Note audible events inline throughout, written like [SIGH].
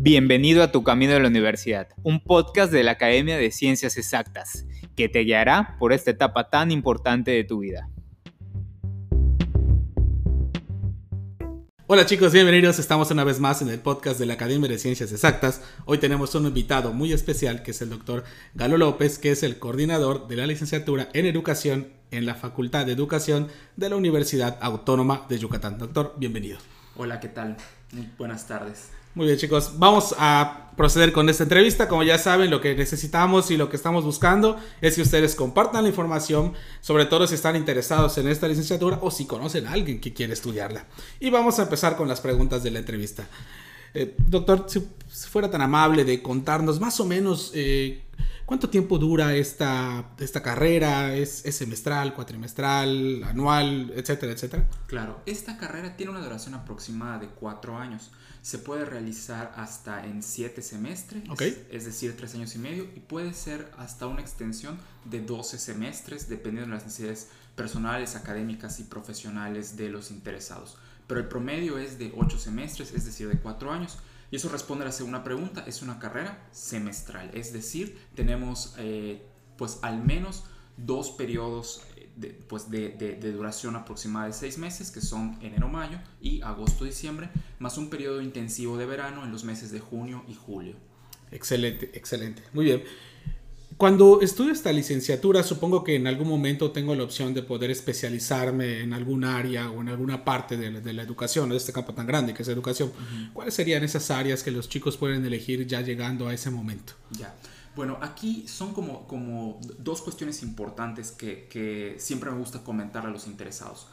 Bienvenido a Tu Camino de la Universidad, un podcast de la Academia de Ciencias Exactas, que te guiará por esta etapa tan importante de tu vida. Hola chicos, bienvenidos. Estamos una vez más en el podcast de la Academia de Ciencias Exactas. Hoy tenemos un invitado muy especial que es el doctor Galo López, que es el coordinador de la licenciatura en educación en la Facultad de Educación de la Universidad Autónoma de Yucatán. Doctor, bienvenido. Hola, ¿qué tal? Buenas tardes. Muy bien, chicos. Vamos a proceder con esta entrevista. Como ya saben, lo que necesitamos y lo que estamos buscando es que ustedes compartan la información, sobre todo si están interesados en esta licenciatura o si conocen a alguien que quiere estudiarla. Y vamos a empezar con las preguntas de la entrevista. Eh, doctor, si, fuera tan amable de contarnos más o menos eh, cuánto tiempo dura esta, esta carrera, ¿Es, ¿Es, semestral, cuatrimestral, anual, etcétera, etcétera. Claro, esta carrera tiene una duración aproximada de cuatro años se puede realizar hasta en siete semestres, es decir, tres años y medio, y puede ser hasta una extensión de 12 semestres, dependiendo de las necesidades personales, académicas y profesionales de los interesados. Pero el promedio es de 8 semestres, es decir, de 4 años. Y eso responde a la segunda pregunta, es una carrera semestral, es decir, tenemos eh, pues al menos dos periodos de, pues de, de, duración aproximada de seis meses, que son enero-mayo y agosto-diciembre, más un periodo intensivo de verano en los meses de junio y julio. Excelente, excelente. Muy bien. Cuando estudio esta licenciatura, supongo que en algún momento tengo la opción de poder especializarme en algún área o en alguna parte de la, de la educación, de este campo tan grande que es educación. ¿Cuáles serían esas áreas que los chicos pueden elegir ya llegando a ese momento? Ya. Bueno, aquí son como, como dos cuestiones importantes que, siempre me gusta comentar a los interesados.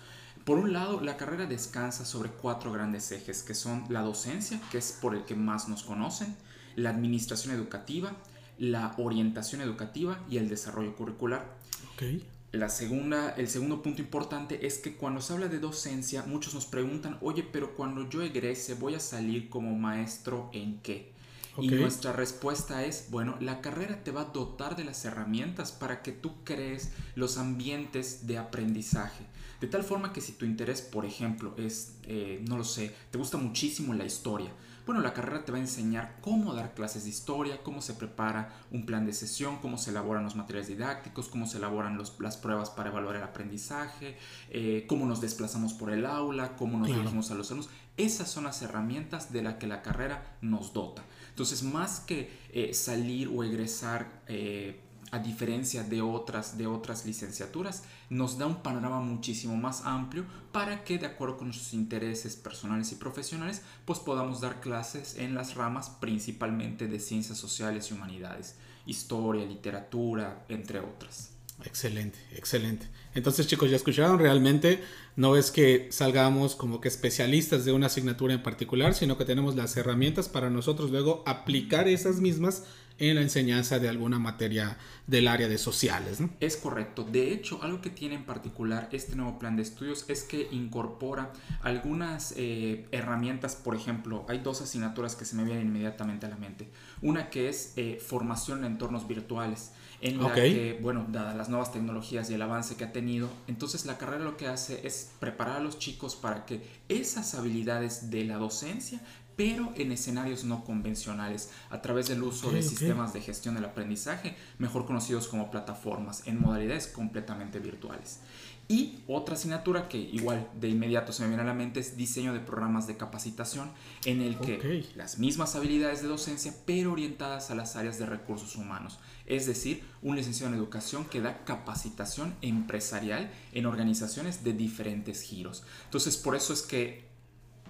Por un lado, la carrera descansa sobre cuatro grandes ejes, que son la docencia, que es por el que más nos conocen, la administración educativa, la orientación educativa y el desarrollo curricular. Okay. La segunda, el segundo punto importante es que cuando se habla de docencia, muchos nos preguntan, oye, pero cuando yo egrese, ¿voy a salir como maestro en qué? Y nuestra respuesta es, bueno, la carrera te va a dotar de las herramientas para que tú crees los ambientes de aprendizaje. De tal forma que si tu interés, por ejemplo, es, eh, no lo sé, te gusta muchísimo la historia, bueno, la carrera te va a enseñar cómo dar clases de historia, cómo se prepara un plan de sesión, cómo se elaboran los materiales didácticos, cómo se elaboran las pruebas para evaluar el aprendizaje, eh, cómo nos desplazamos por el aula, cómo nos dirigimos a los alumnos. Esas son las herramientas de las que la carrera nos dota. Entonces, más que eh, salir o egresar eh, a diferencia de otras, de otras licenciaturas, nos da un panorama muchísimo más amplio para que, de acuerdo con nuestros intereses personales y profesionales, pues podamos dar clases en las ramas principalmente de ciencias sociales y humanidades, historia, literatura, entre otras. Excelente, excelente. Entonces chicos, ya escucharon, realmente no es que salgamos como que especialistas de una asignatura en particular, sino que tenemos las herramientas para nosotros luego aplicar esas mismas en la enseñanza de alguna materia del área de sociales. ¿no? Es correcto. De hecho, algo que tiene en particular este nuevo plan de estudios es que incorpora algunas eh, herramientas. Por ejemplo, hay dos asignaturas que se me vienen inmediatamente a la mente. Una que es eh, formación en entornos virtuales en la que, bueno, dadas las nuevas tecnologías y el avance que ha tenido, entonces la carrera lo que hace es preparar a los chicos para que esas habilidades de la docencia pero en escenarios no convencionales, a través del uso de sistemas de gestión del aprendizaje, mejor conocidos como plataformas, en modalidades completamente virtuales. Y otra asignatura que igual de inmediato se me viene a la mente es diseño de programas de capacitación, en el que las mismas habilidades de docencia, pero orientadas a las áreas de recursos humanos. Es decir, un licenciado en educación que da capacitación empresarial en organizaciones de diferentes giros. Entonces, por eso es que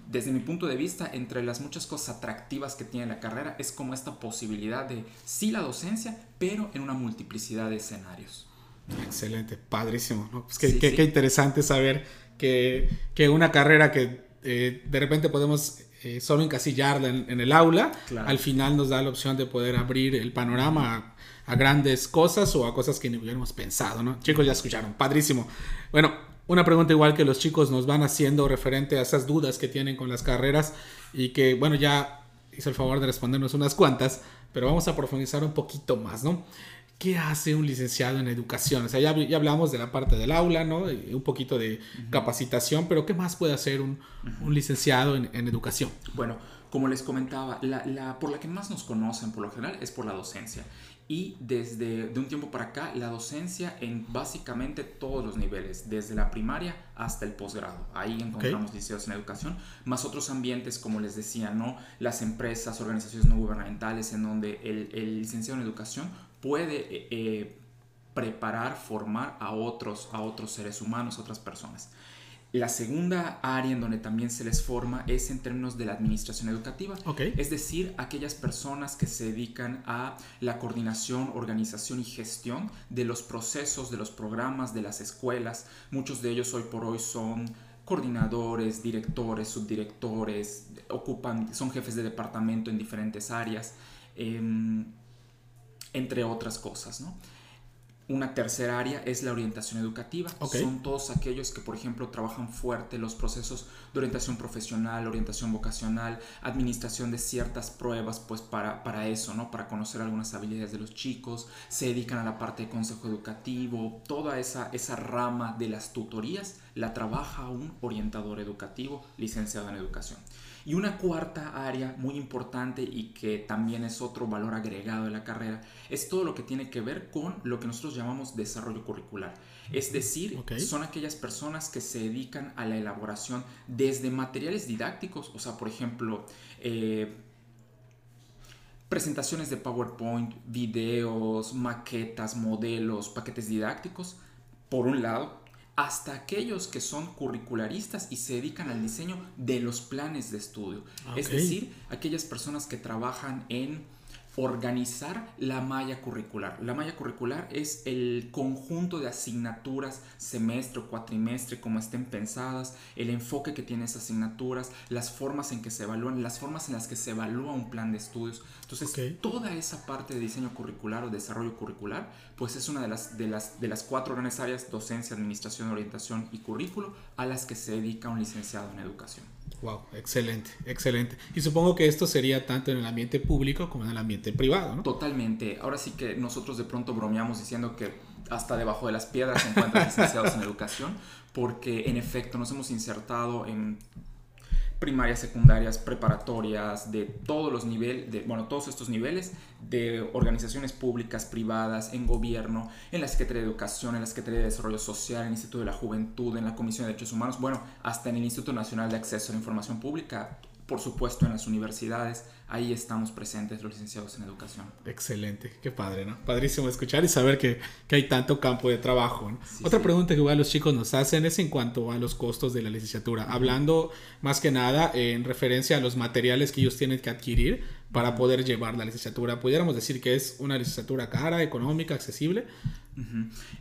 desde mi punto de vista, entre las muchas cosas atractivas que tiene la carrera, es como esta posibilidad de sí la docencia, pero en una multiplicidad de escenarios. Excelente, padrísimo. ¿no? Pues qué, qué, interesante saber que, que una carrera que eh, de repente podemos eh, solo encasillarla en, el aula, al final nos da la opción de poder abrir el panorama a, a, grandes cosas o a cosas que ni hubiéramos pensado. ¿no? Chicos, ya escucharon, padrísimo. Bueno, una pregunta igual que los chicos nos van haciendo referente a esas dudas que tienen con las carreras y que, bueno, ya hizo el favor de respondernos unas cuantas, pero vamos a profundizar un poquito más, ¿no? ¿Qué hace un licenciado en educación? O sea, ya, ya hablamos de la parte del aula, ¿no? Un poquito de capacitación, pero ¿qué más puede hacer un, un licenciado en, en, educación? Bueno, Como les comentaba, la, por la que más nos conocen por lo general es por la docencia. Y desde de un tiempo para acá, la docencia en básicamente todos los niveles, desde la primaria hasta el posgrado. Ahí encontramos liceos en educación, más otros ambientes, como les decía, ¿no? Las empresas, organizaciones no gubernamentales, en donde el, licenciado en educación puede eh, eh, preparar, formar a otros, a otros seres humanos, a otras personas. La segunda área en donde también se les forma es en términos de la administración educativa, es decir, aquellas personas que se dedican a la coordinación, organización y gestión de los procesos, de los programas, de las escuelas. Muchos de ellos hoy por hoy son coordinadores, directores, subdirectores, ocupan, son jefes de departamento en diferentes áreas, em, entre otras cosas, ¿no? Una tercera área es la orientación educativa. Son todos aquellos que, por ejemplo, trabajan fuerte los procesos de orientación profesional, orientación vocacional, administración de ciertas pruebas, pues para, para eso, ¿no? Para conocer algunas habilidades de los chicos, se dedican a la parte de consejo educativo, toda esa, esa rama de las tutorías la trabaja un orientador educativo licenciado en educación. Y una cuarta área muy importante y que también es otro valor agregado de la carrera es todo lo que tiene que ver con lo que nosotros llamamos desarrollo curricular. Es decir, son aquellas personas que se dedican a la elaboración desde materiales didácticos, o sea, por ejemplo, eh, presentaciones de PowerPoint, videos, maquetas, modelos, paquetes didácticos, por un lado, hasta aquellos que son curricularistas y se dedican al diseño de los planes de estudio. Es decir, aquellas personas que trabajan en organizar la malla curricular. La malla curricular es el conjunto de asignaturas semestre o cuatrimestre, como estén pensadas, el enfoque que tiene esas asignaturas, las formas en que se evalúan, las formas en las que se evalúa un plan de estudios. Entonces, toda esa parte de diseño curricular o desarrollo curricular, pues es una de las, de las, de las cuatro grandes áreas, docencia, administración, orientación y currículo, a las que se dedica un licenciado en educación. Wow, excelente, excelente. Y supongo que esto sería tanto en el ambiente público como en el ambiente privado, ¿no? Totalmente. Ahora sí que nosotros de pronto bromeamos diciendo que hasta debajo de las piedras se encuentran [LAUGHS] licenciados en educación, porque en efecto nos hemos insertado en primarias, secundarias, preparatorias, de todos los niveles, de, bueno, todos estos niveles de organizaciones públicas, privadas, en gobierno, en la Secretaría de Educación, en la Secretaría de Desarrollo Social, en el Instituto de la Juventud, en la Comisión de Derechos Humanos, bueno, hasta en el Instituto Nacional de Acceso a la Información Pública, por supuesto en las universidades, ahí estamos presentes los licenciados en educación. Excelente, qué padre, ¿no? Padrísimo escuchar y saber que, que hay tanto campo de trabajo. Otra pregunta que igual los chicos nos hacen es en cuanto a los costos de la licenciatura, hablando más que nada en referencia a los materiales que ellos tienen que adquirir para poder llevar la licenciatura. ¿Pudiéramos decir que es una licenciatura cara, económica, accesible?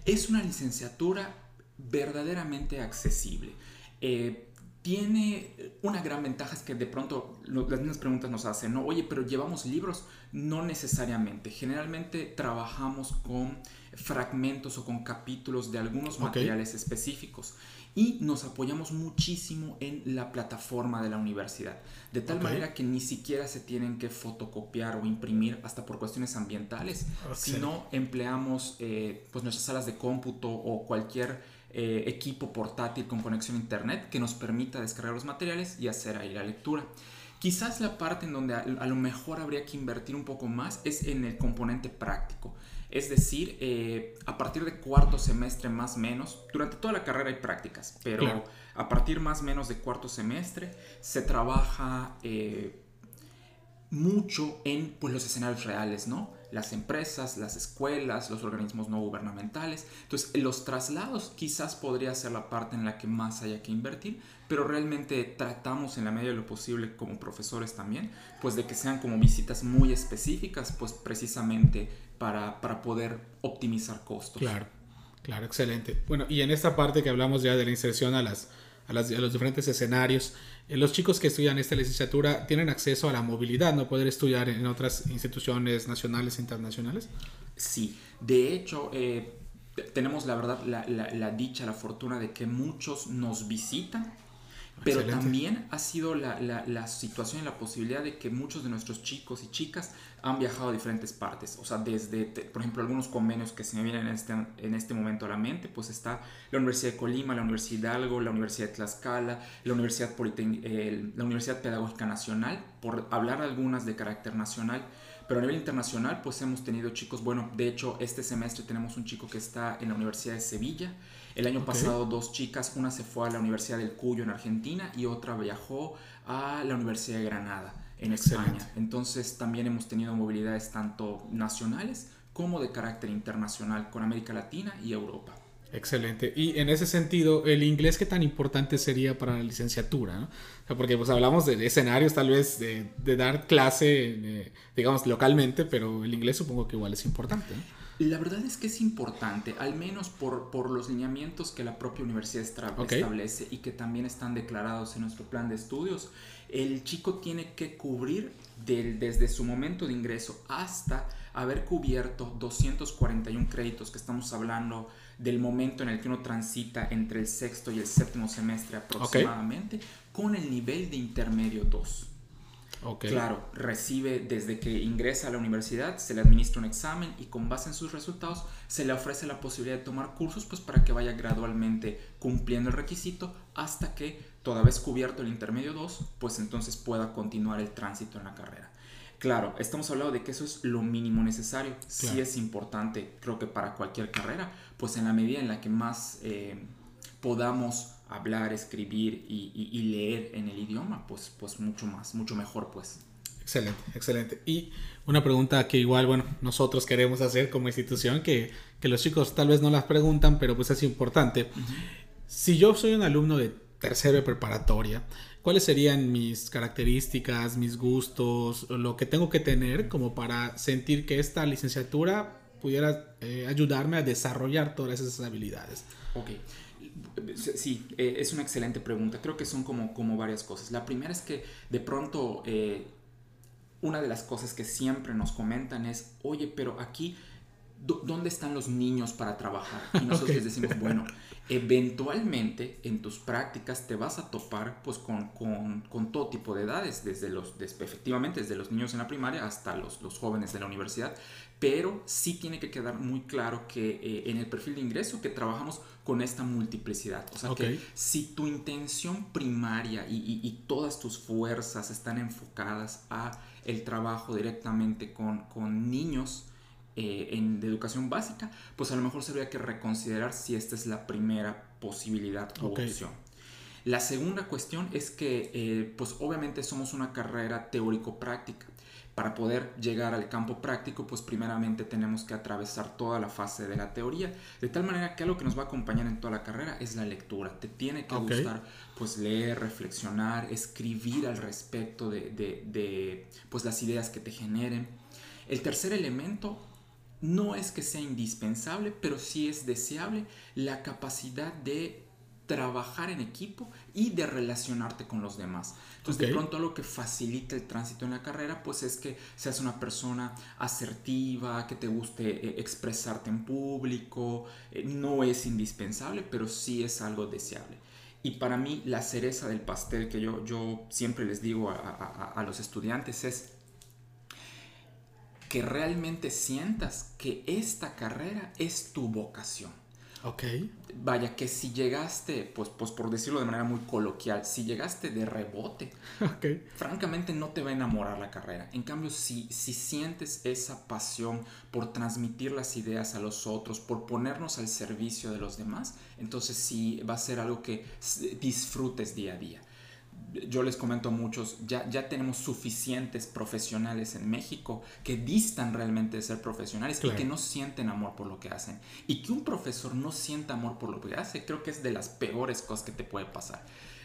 Es una licenciatura verdaderamente accesible. Eh, tiene una gran ventaja es que de pronto las mismas preguntas nos hacen, ¿no? Oye, pero llevamos libros. No necesariamente. Generalmente trabajamos con fragmentos o con capítulos de algunos materiales específicos y nos apoyamos muchísimo en la plataforma de la universidad. De tal manera que ni siquiera se tienen que fotocopiar o imprimir hasta por cuestiones ambientales, sino empleamos eh, pues nuestras salas de cómputo o cualquier eh, equipo portátil con conexión a internet que nos permita descargar los materiales y hacer ahí la lectura. Quizás la parte en donde a, lo mejor habría que invertir un poco más es en el componente práctico. Es decir, eh, a partir de cuarto semestre más o menos, durante toda la carrera hay prácticas, pero a partir más o menos de cuarto semestre se trabaja eh, mucho en pues, los escenarios reales, ¿no? Las empresas, las escuelas, los organismos no gubernamentales. Entonces, los traslados quizás podría ser la parte en la que más haya que invertir, pero realmente tratamos en la medida de lo posible como profesores también, pues de que sean como visitas muy específicas, pues precisamente para, para poder optimizar costos. Claro, claro, excelente. Bueno, y en esta parte que hablamos ya de la inserción a las a, los diferentes escenarios. Eh, los chicos que estudian esta licenciatura tienen acceso a la movilidad, ¿no? Poder estudiar en otras instituciones nacionales e internacionales. Sí, de hecho, eh, tenemos la verdad la, dicha, la fortuna de que muchos nos visitan Pero también ha sido la, la, situación y la posibilidad de que muchos de nuestros chicos y chicas han viajado a diferentes partes. O sea, desde, por ejemplo, algunos convenios que se me vienen en este, en este momento a la mente, pues está la Universidad de Colima, la Universidad de Hidalgo, la Universidad de Tlaxcala, la Universidad, la Universidad Pedagógica Nacional, por hablar algunas de carácter nacional. Pero a nivel internacional, pues hemos tenido chicos, bueno, de hecho, este semestre tenemos un chico que está en la Universidad de Sevilla. El año pasado dos chicas, una se fue a la Universidad del Cuyo en Argentina y otra viajó a la Universidad de Granada en España. Entonces también hemos tenido movilidades tanto nacionales como de carácter internacional con América Latina y Europa. Excelente. Y en ese sentido, ¿el inglés qué tan importante sería para la licenciatura? porque pues hablamos de escenarios tal vez de, dar clase, digamos, localmente, pero el inglés supongo que igual es importante. La verdad es que es importante, al menos por, por los lineamientos que la propia universidad establece y que también están declarados en nuestro plan de estudios. El chico tiene que cubrir desde su momento de ingreso hasta haber cubierto 241 créditos que estamos hablando del momento en el que uno transita entre el sexto y el séptimo semestre aproximadamente con el nivel de intermedio 2. Claro, recibe desde que ingresa a la universidad, se le administra un examen y con base en sus resultados se le ofrece la posibilidad de tomar cursos pues para que vaya gradualmente cumpliendo el requisito hasta que toda vez cubierto el intermedio 2, pues entonces pueda continuar el tránsito en la carrera. Claro, estamos hablando de que eso es lo mínimo necesario. Sí es importante, creo que para cualquier carrera, pues en la medida en la que más eh, podamos hablar, escribir y, leer en el idioma, pues, pues mucho más, mucho mejor, pues. Excelente, excelente. Y una pregunta que igual, bueno, nosotros queremos hacer como institución, que, que los chicos tal vez no las preguntan, pero pues es importante. Si yo soy un alumno de tercero de preparatoria, ¿cuáles serían mis características, mis gustos, lo que tengo que tener como para sentir que esta licenciatura pudiera eh, ayudarme a desarrollar todas esas habilidades? Ok. Sí, eh, es una excelente pregunta. Creo que son como, como varias cosas. La primera es que de pronto eh, una de las cosas que siempre nos comentan es, oye, pero aquí, ¿dónde están los niños para trabajar? Y [LAUGHS] nosotros les decimos, bueno, eventualmente en tus prácticas te vas a topar pues con, con, todo tipo de edades, desde los, efectivamente desde los niños en la primaria hasta los, los jóvenes de la universidad, pero sí tiene que quedar muy claro que eh, en el perfil de ingreso que trabajamos con esta multiplicidad. O sea que si tu intención primaria y, todas tus fuerzas están enfocadas a el trabajo directamente con, con niños, eh, en, de educación básica, pues a lo mejor sería que reconsiderar si esta es la primera posibilidad o opción. La segunda cuestión es que, eh, pues obviamente somos una carrera teórico-práctica. Para poder llegar al campo práctico, pues primeramente tenemos que atravesar toda la fase de la teoría, de tal manera que algo que nos va a acompañar en toda la carrera es la lectura. Te tiene que gustar pues leer, reflexionar, escribir al respecto de, de, pues las ideas que te generen. El tercer elemento no es que sea indispensable, pero sí es deseable la capacidad de trabajar en equipo y de relacionarte con los demás. Entonces, de pronto lo que facilita el tránsito en la carrera, pues es que seas una persona asertiva, que te guste eh, expresarte en público, eh, no es indispensable, pero sí es algo deseable. Y para mí la cereza del pastel que yo, yo siempre les digo a los estudiantes es, que realmente sientas que esta carrera es tu vocación. Ok. Vaya, que si llegaste, pues, pues por decirlo de manera muy coloquial, si llegaste de rebote, [LAUGHS] okay. francamente no te va a enamorar la carrera. En cambio, si, si sientes esa pasión por transmitir las ideas a los otros, por ponernos al servicio de los demás, entonces sí va a ser algo que disfrutes día a día yo les comento a muchos, ya, ya tenemos suficientes profesionales en México que distan realmente de ser profesionales y que no sienten amor por lo que hacen. Y que un profesor no sienta amor por lo que hace, creo que es de las peores cosas que te puede pasar.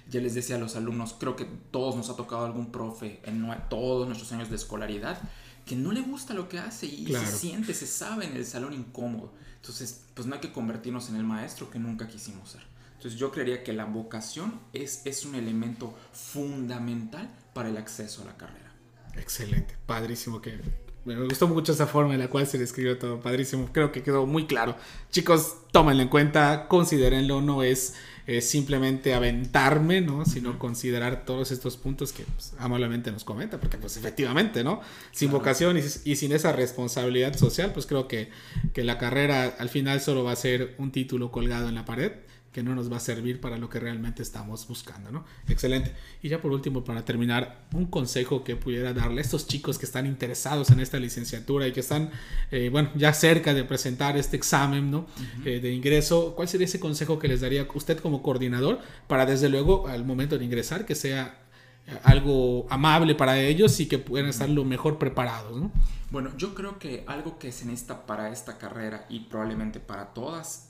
Ya les decía a los alumnos, creo que todos nos ha tocado algún profe en todos nuestros años de escolaridad que no le gusta lo que hace y se siente, se sabe en el salón incómodo. Entonces, pues no hay que convertirnos en el maestro que nunca quisimos ser. Entonces yo creería que la vocación es, es un elemento fundamental para el acceso a la carrera. Excelente, padrísimo que me gustó mucho esa forma en la cual se describió todo, padrísimo, creo que quedó muy claro. Chicos, tómenlo en cuenta, considérenlo, no es simplemente aventarme, ¿no? Sino considerar todos estos puntos que pues, amablemente nos comenta, porque pues efectivamente, ¿no? Sin vocación y, sin esa responsabilidad social, pues creo que, que la carrera al final solo va a ser un título colgado en la pared que no nos va a servir para lo que realmente estamos buscando, ¿no? Excelente. Y ya por último, para terminar, un consejo que pudiera darle a estos chicos que están interesados en esta licenciatura y que están, eh, bueno, ya cerca de presentar este examen, ¿no? Eh, de ingreso, ¿cuál sería ese consejo que les daría usted como coordinador para desde luego al momento de ingresar que sea eh, algo amable para ellos y que puedan estar lo mejor preparados, ¿no? Bueno, yo creo que algo que se necesita para esta carrera y probablemente para todas,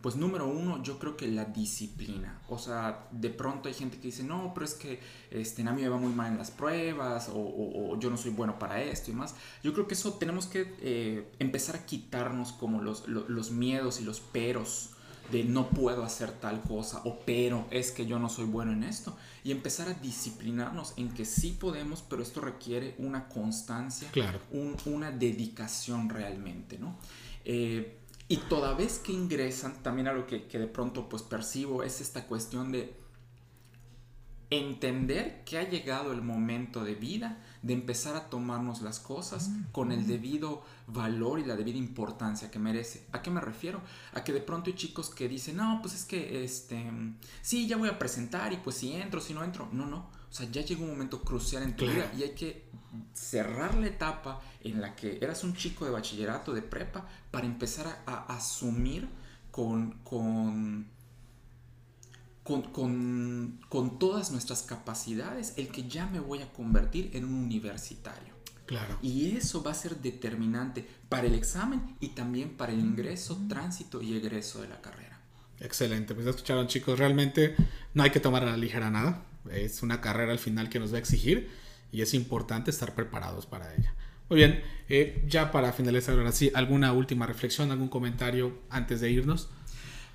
pues número uno, yo creo que la disciplina. O sea, de pronto hay gente que dice, no, pero es que este, a mí me va muy mal en las pruebas o, yo no soy bueno para esto y más. Yo creo que eso tenemos que eh, empezar a quitarnos como los, los, miedos y los peros de no puedo hacer tal cosa o pero es que yo no soy bueno en esto y empezar a disciplinarnos en que sí podemos, pero esto requiere una constancia, claro. una dedicación realmente, ¿no? Eh, y toda vez que ingresan, también algo que, que de pronto pues percibo es esta cuestión de entender que ha llegado el momento de vida de empezar a tomarnos las cosas con el debido valor y la debida importancia que merece. ¿A qué me refiero? A que de pronto hay chicos que dicen, no, pues es que, este, sí, ya voy a presentar y pues si entro, si no entro. No, no. O sea, ya llegó un momento crucial en tu vida y hay que cerrar la etapa en la que eras un chico de bachillerato, de prepa, para empezar a, asumir con, con, con, con, todas nuestras capacidades el que ya me voy a convertir en un universitario. Claro. Y eso va a ser determinante para el examen y también para el ingreso, tránsito y egreso de la carrera. Excelente, pues ya escucharon chicos, realmente no hay que tomar a la ligera nada, es una carrera al final que nos va a exigir y es importante estar preparados para ella. Muy bien, eh, ya para finalizar ahora sí, ¿alguna última reflexión, algún comentario antes de irnos?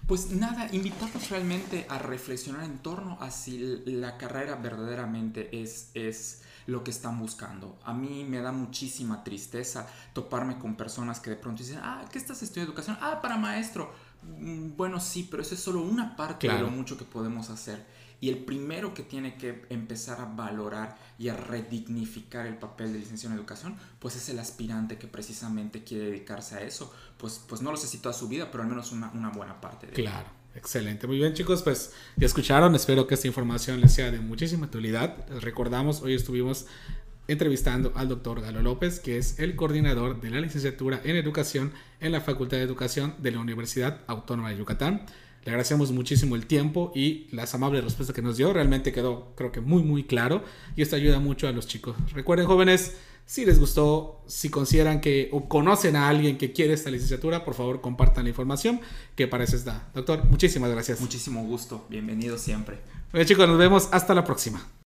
Pues nada, invitarlos realmente a reflexionar en torno a si la carrera verdaderamente es, es lo que están buscando. A mí me da muchísima tristeza toparme con personas que de pronto dicen, ah, ¿qué estás estudiando educación? Ah, para maestro. Mm, bueno, sí, pero eso es solo una parte de lo mucho que podemos hacer. Y el primero que tiene que empezar a valorar y a redignificar el papel de licenciado en educación, pues es el aspirante que precisamente quiere dedicarse a eso. Pues, pues no lo sé si toda su vida, pero al menos una, buena parte. De claro. Excelente, muy bien chicos, pues ya escucharon, espero que esta información les sea de muchísima utilidad. Recordamos, hoy estuvimos entrevistando al doctor Galo López, que es el coordinador de la licenciatura en educación en la Facultad de Educación de la Universidad Autónoma de Yucatán. Le agradecemos muchísimo el tiempo y las amables respuestas que nos dio. Realmente quedó, creo que muy, muy claro. Y esto ayuda mucho a los chicos. Recuerden, jóvenes, si les gustó, si consideran que o conocen a alguien que quiere esta licenciatura, por favor compartan la información que para eso está. Doctor, muchísimas gracias. Muchísimo gusto. Bienvenido siempre. Oye, chicos, nos vemos. Hasta la próxima.